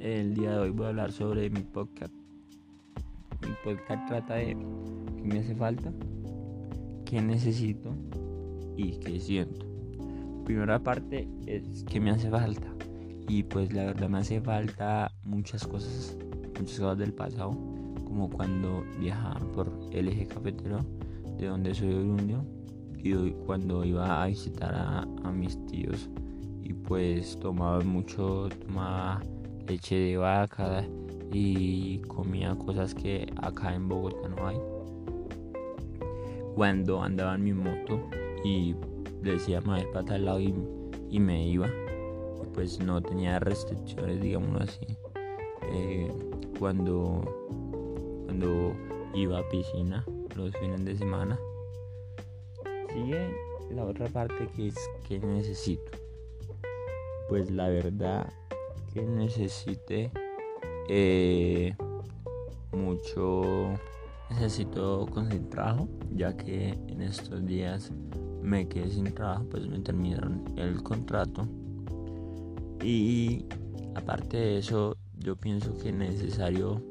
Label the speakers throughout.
Speaker 1: el día de hoy voy a hablar sobre mi podcast. Mi podcast trata de qué me hace falta, qué necesito y qué siento. Primera parte es que me hace falta. Y pues la verdad me hace falta muchas cosas, muchas cosas del pasado, como cuando viajaba por el eje cafetero, de donde soy oriundo, y cuando iba a visitar a, a mis tíos y pues tomaba mucho, tomaba leche de vaca y comía cosas que acá en Bogotá no hay. Cuando andaba en mi moto y decía más para tal lado y, y, me iba, pues no tenía restricciones, digamos así. Eh, cuando, cuando iba a piscina los fines de semana. Sigue la otra parte que es que necesito. Pues la verdad que necesite eh, mucho necesito conseguir trabajo ya que en estos días me quedé sin trabajo pues me terminaron el contrato. Y aparte de eso yo pienso que necesario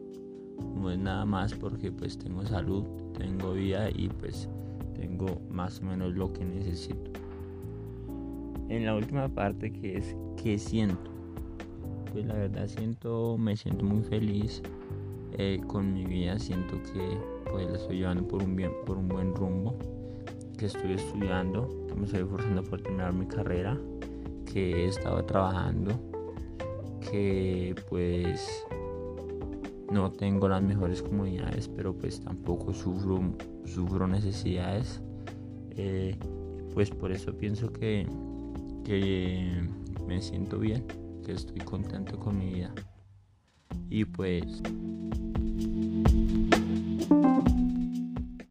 Speaker 1: no es nada más porque pues tengo salud tengo vida y pues tengo más o menos lo que necesito. En la última parte que es que siento pues la verdad siento, me siento muy feliz eh, con mi vida, siento que pues la estoy llevando por un, bien, por un buen rumbo, que estoy estudiando, que me estoy esforzando por terminar mi carrera, que he estado trabajando, que pues no tengo las mejores comunidades, pero pues tampoco sufro, sufro necesidades. Eh, pues por eso pienso que, que me siento bien estoy contento con mi vida. Y pues